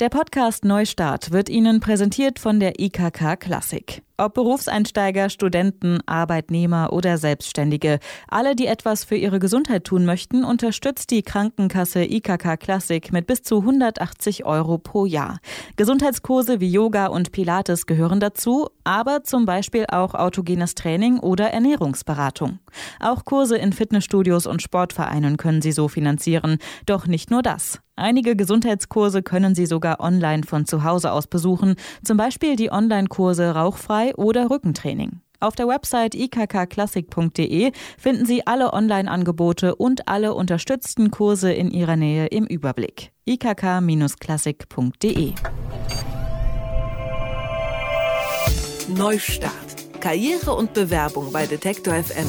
Der Podcast Neustart wird Ihnen präsentiert von der IKK Klassik. Ob Berufseinsteiger, Studenten, Arbeitnehmer oder Selbstständige, alle, die etwas für ihre Gesundheit tun möchten, unterstützt die Krankenkasse IKK Classic mit bis zu 180 Euro pro Jahr. Gesundheitskurse wie Yoga und Pilates gehören dazu, aber zum Beispiel auch autogenes Training oder Ernährungsberatung. Auch Kurse in Fitnessstudios und Sportvereinen können Sie so finanzieren. Doch nicht nur das. Einige Gesundheitskurse können Sie sogar online von zu Hause aus besuchen, zum Beispiel die Online-Kurse Rauchfrei oder Rückentraining. Auf der Website ikkklassik.de finden Sie alle Online-Angebote und alle unterstützten Kurse in Ihrer Nähe im Überblick. ikk-klassik.de Neustart. Karriere und Bewerbung bei Detektor FM.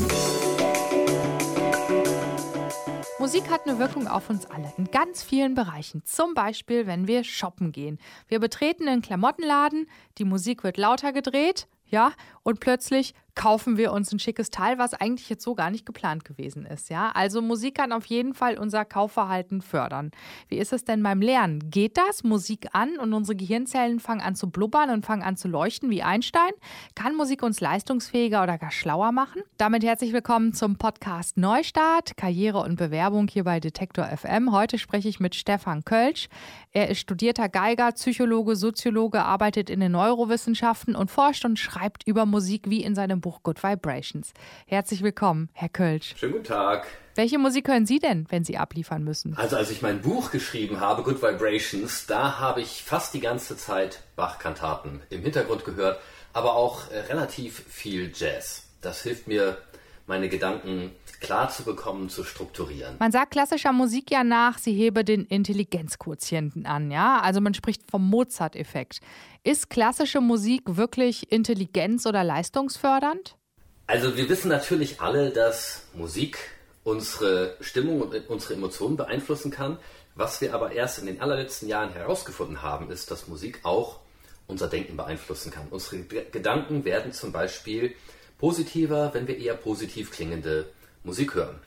Musik hat eine Wirkung auf uns alle in ganz vielen Bereichen. Zum Beispiel, wenn wir shoppen gehen. Wir betreten einen Klamottenladen, die Musik wird lauter gedreht, ja, und plötzlich kaufen wir uns ein schickes Teil, was eigentlich jetzt so gar nicht geplant gewesen ist. Ja, also Musik kann auf jeden Fall unser Kaufverhalten fördern. Wie ist es denn beim Lernen? Geht das Musik an und unsere Gehirnzellen fangen an zu blubbern und fangen an zu leuchten wie Einstein? Kann Musik uns leistungsfähiger oder gar schlauer machen? Damit herzlich willkommen zum Podcast Neustart, Karriere und Bewerbung hier bei Detektor FM. Heute spreche ich mit Stefan Kölsch. Er ist studierter Geiger, Psychologe, Soziologe, arbeitet in den Neurowissenschaften und forscht und schreibt über Musik wie in seinem Buch Buch Good Vibrations. Herzlich willkommen, Herr Kölsch. Schönen guten Tag. Welche Musik hören Sie denn, wenn Sie abliefern müssen? Also als ich mein Buch geschrieben habe, Good Vibrations, da habe ich fast die ganze Zeit Bach-Kantaten im Hintergrund gehört, aber auch äh, relativ viel Jazz. Das hilft mir, meine Gedanken klar zu bekommen, zu strukturieren. Man sagt klassischer Musik ja nach, sie hebe den Intelligenzquotienten an, ja? Also man spricht vom Mozart-Effekt. Ist klassische Musik wirklich intelligenz- oder leistungsfördernd? Also wir wissen natürlich alle, dass Musik unsere Stimmung und unsere Emotionen beeinflussen kann. Was wir aber erst in den allerletzten Jahren herausgefunden haben, ist, dass Musik auch unser Denken beeinflussen kann. Unsere Gedanken werden zum Beispiel positiver, wenn wir eher positiv klingende Musik hören.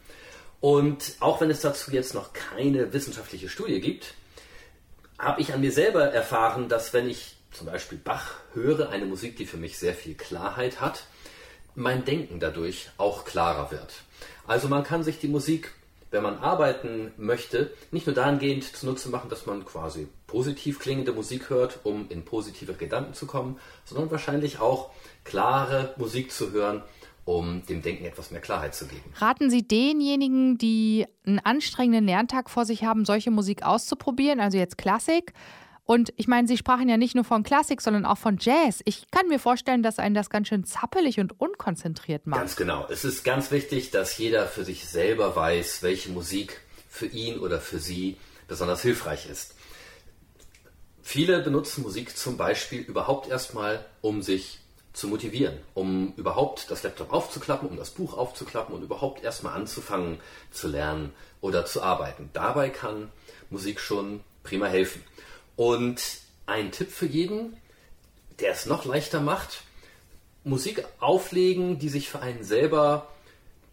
Und auch wenn es dazu jetzt noch keine wissenschaftliche Studie gibt, habe ich an mir selber erfahren, dass wenn ich zum Beispiel Bach höre, eine Musik, die für mich sehr viel Klarheit hat, mein Denken dadurch auch klarer wird. Also man kann sich die Musik, wenn man arbeiten möchte, nicht nur dahingehend zunutze machen, dass man quasi positiv klingende Musik hört, um in positive Gedanken zu kommen, sondern wahrscheinlich auch klare Musik zu hören, um dem Denken etwas mehr Klarheit zu geben. Raten Sie denjenigen, die einen anstrengenden Lerntag vor sich haben, solche Musik auszuprobieren, also jetzt Klassik? Und ich meine, Sie sprachen ja nicht nur von Klassik, sondern auch von Jazz. Ich kann mir vorstellen, dass einen das ganz schön zappelig und unkonzentriert macht. Ganz genau. Es ist ganz wichtig, dass jeder für sich selber weiß, welche Musik für ihn oder für sie besonders hilfreich ist. Viele benutzen Musik zum Beispiel überhaupt erstmal, um sich zu motivieren, um überhaupt das Laptop aufzuklappen, um das Buch aufzuklappen und überhaupt erstmal anzufangen zu lernen oder zu arbeiten. Dabei kann Musik schon prima helfen. Und ein Tipp für jeden, der es noch leichter macht, Musik auflegen, die sich für einen selber,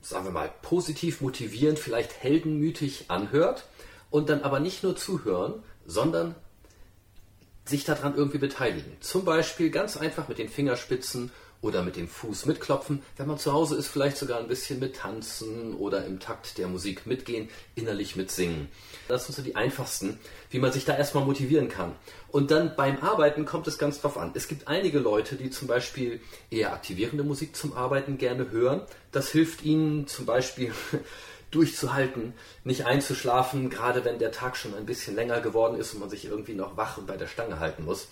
sagen wir mal, positiv motivierend, vielleicht heldenmütig anhört und dann aber nicht nur zuhören, sondern sich daran irgendwie beteiligen. Zum Beispiel ganz einfach mit den Fingerspitzen oder mit dem Fuß mitklopfen. Wenn man zu Hause ist, vielleicht sogar ein bisschen mit tanzen oder im Takt der Musik mitgehen, innerlich mitsingen. Das sind so die einfachsten, wie man sich da erstmal motivieren kann. Und dann beim Arbeiten kommt es ganz drauf an. Es gibt einige Leute, die zum Beispiel eher aktivierende Musik zum Arbeiten gerne hören. Das hilft ihnen zum Beispiel durchzuhalten, nicht einzuschlafen, gerade wenn der Tag schon ein bisschen länger geworden ist und man sich irgendwie noch wach und bei der Stange halten muss.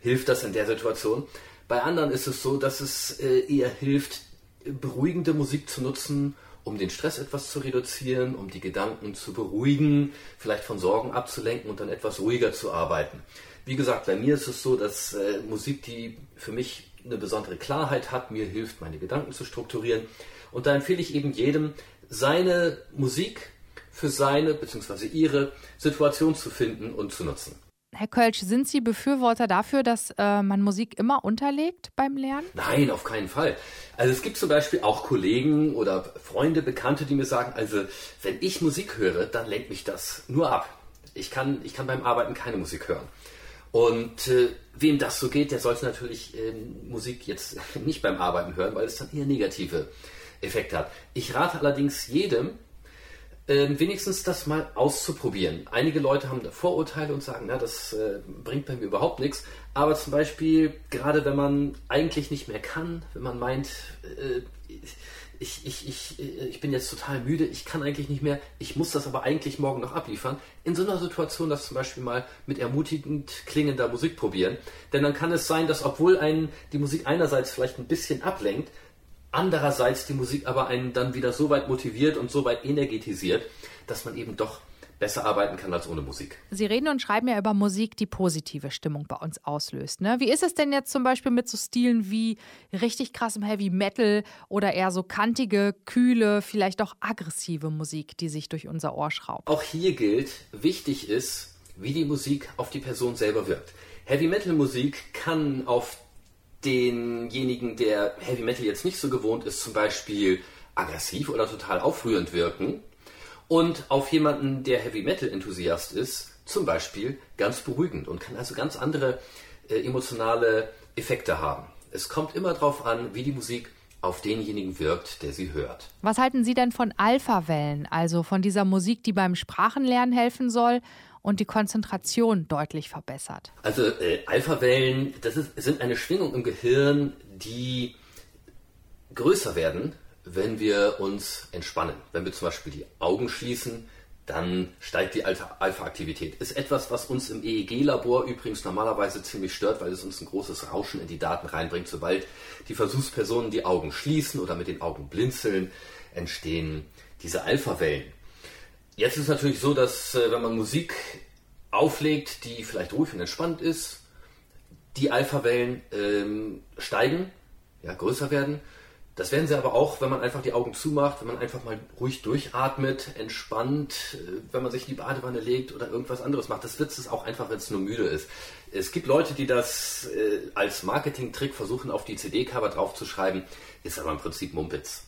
Hilft das in der Situation? Bei anderen ist es so, dass es äh, eher hilft, beruhigende Musik zu nutzen, um den Stress etwas zu reduzieren, um die Gedanken zu beruhigen, vielleicht von Sorgen abzulenken und dann etwas ruhiger zu arbeiten. Wie gesagt, bei mir ist es so, dass äh, Musik, die für mich eine besondere Klarheit hat, mir hilft, meine Gedanken zu strukturieren. Und da empfehle ich eben jedem, seine Musik für seine bzw. ihre Situation zu finden und zu nutzen. Herr Kölsch, sind Sie Befürworter dafür, dass äh, man Musik immer unterlegt beim Lernen? Nein, auf keinen Fall. Also es gibt zum Beispiel auch Kollegen oder Freunde, Bekannte, die mir sagen, also wenn ich Musik höre, dann lenkt mich das nur ab. Ich kann, ich kann beim Arbeiten keine Musik hören. Und äh, wem das so geht, der sollte natürlich äh, Musik jetzt nicht beim Arbeiten hören, weil es dann eher negative Effekte hat. Ich rate allerdings jedem, äh, wenigstens das mal auszuprobieren. Einige Leute haben da Vorurteile und sagen, na, das äh, bringt bei mir überhaupt nichts. Aber zum Beispiel, gerade wenn man eigentlich nicht mehr kann, wenn man meint, äh, ich, ich, ich, äh, ich bin jetzt total müde, ich kann eigentlich nicht mehr, ich muss das aber eigentlich morgen noch abliefern. In so einer Situation das zum Beispiel mal mit ermutigend klingender Musik probieren. Denn dann kann es sein, dass obwohl einen die Musik einerseits vielleicht ein bisschen ablenkt, andererseits die Musik aber einen dann wieder so weit motiviert und so weit energetisiert, dass man eben doch besser arbeiten kann als ohne Musik. Sie reden und schreiben ja über Musik, die positive Stimmung bei uns auslöst. Ne? Wie ist es denn jetzt zum Beispiel mit so Stilen wie richtig krassem Heavy Metal oder eher so kantige, kühle, vielleicht auch aggressive Musik, die sich durch unser Ohr schraubt? Auch hier gilt, wichtig ist, wie die Musik auf die Person selber wirkt. Heavy Metal Musik kann auf denjenigen, der Heavy Metal jetzt nicht so gewohnt ist, zum Beispiel aggressiv oder total aufrührend wirken und auf jemanden, der Heavy Metal Enthusiast ist, zum Beispiel ganz beruhigend und kann also ganz andere äh, emotionale Effekte haben. Es kommt immer darauf an, wie die Musik auf denjenigen wirkt, der sie hört. Was halten Sie denn von Alpha-Wellen, also von dieser Musik, die beim Sprachenlernen helfen soll und die Konzentration deutlich verbessert? Also äh, Alpha-Wellen, das ist, sind eine Schwingung im Gehirn, die größer werden, wenn wir uns entspannen. Wenn wir zum Beispiel die Augen schließen, dann steigt die Alpha-Aktivität. Ist etwas, was uns im EEG-Labor übrigens normalerweise ziemlich stört, weil es uns ein großes Rauschen in die Daten reinbringt. Sobald die Versuchspersonen die Augen schließen oder mit den Augen blinzeln, entstehen diese Alpha-Wellen. Jetzt ist es natürlich so, dass äh, wenn man Musik auflegt, die vielleicht ruhig und entspannt ist, die Alpha-Wellen ähm, steigen, ja, größer werden das werden sie aber auch, wenn man einfach die Augen zumacht, wenn man einfach mal ruhig durchatmet, entspannt, äh, wenn man sich in die Badewanne legt oder irgendwas anderes macht. Das wird es auch einfach, wenn es nur müde ist. Es gibt Leute, die das äh, als Marketing-Trick versuchen, auf die CD-Cover draufzuschreiben, ist aber im Prinzip Mumpitz.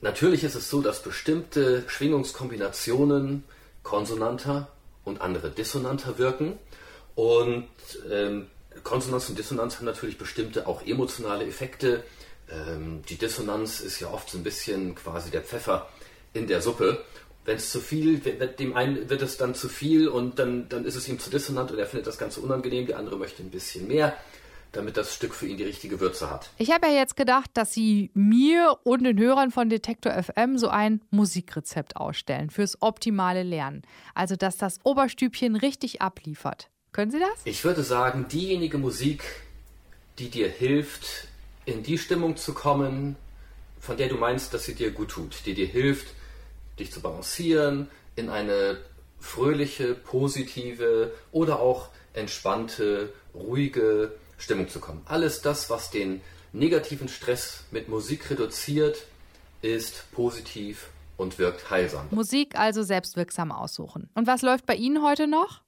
Natürlich ist es so, dass bestimmte Schwingungskombinationen konsonanter und andere dissonanter wirken. Und ähm, Konsonanz und Dissonanz haben natürlich bestimmte auch emotionale Effekte ähm, die Dissonanz ist ja oft so ein bisschen quasi der Pfeffer in der Suppe. Wenn es zu viel, dem einen wird es dann zu viel und dann, dann ist es ihm zu dissonant und er findet das Ganze unangenehm, der andere möchte ein bisschen mehr damit das Stück für ihn die richtige Würze hat. Ich habe ja jetzt gedacht, dass Sie mir und den Hörern von Detektor FM so ein Musikrezept ausstellen fürs optimale Lernen. Also, dass das Oberstübchen richtig abliefert. Können Sie das? Ich würde sagen, diejenige Musik, die dir hilft, in die Stimmung zu kommen, von der du meinst, dass sie dir gut tut, die dir hilft, dich zu balancieren, in eine fröhliche, positive oder auch entspannte, ruhige Stimmung zu kommen. Alles das, was den negativen Stress mit Musik reduziert, ist positiv und wirkt heilsam. Musik also selbstwirksam aussuchen. Und was läuft bei Ihnen heute noch?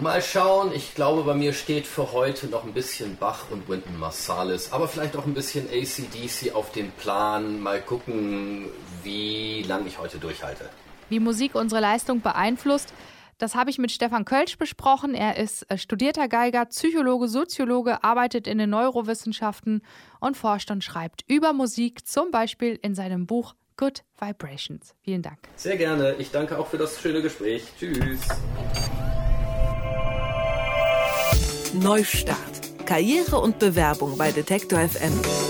Mal schauen, ich glaube, bei mir steht für heute noch ein bisschen Bach und Wynton Marsalis, aber vielleicht auch ein bisschen ACDC auf dem Plan. Mal gucken, wie lange ich heute durchhalte. Wie Musik unsere Leistung beeinflusst, das habe ich mit Stefan Kölsch besprochen. Er ist äh, studierter Geiger, Psychologe, Soziologe, arbeitet in den Neurowissenschaften und forscht und schreibt über Musik, zum Beispiel in seinem Buch Good Vibrations. Vielen Dank. Sehr gerne. Ich danke auch für das schöne Gespräch. Tschüss. Neustart. Karriere und Bewerbung bei Detektor FM.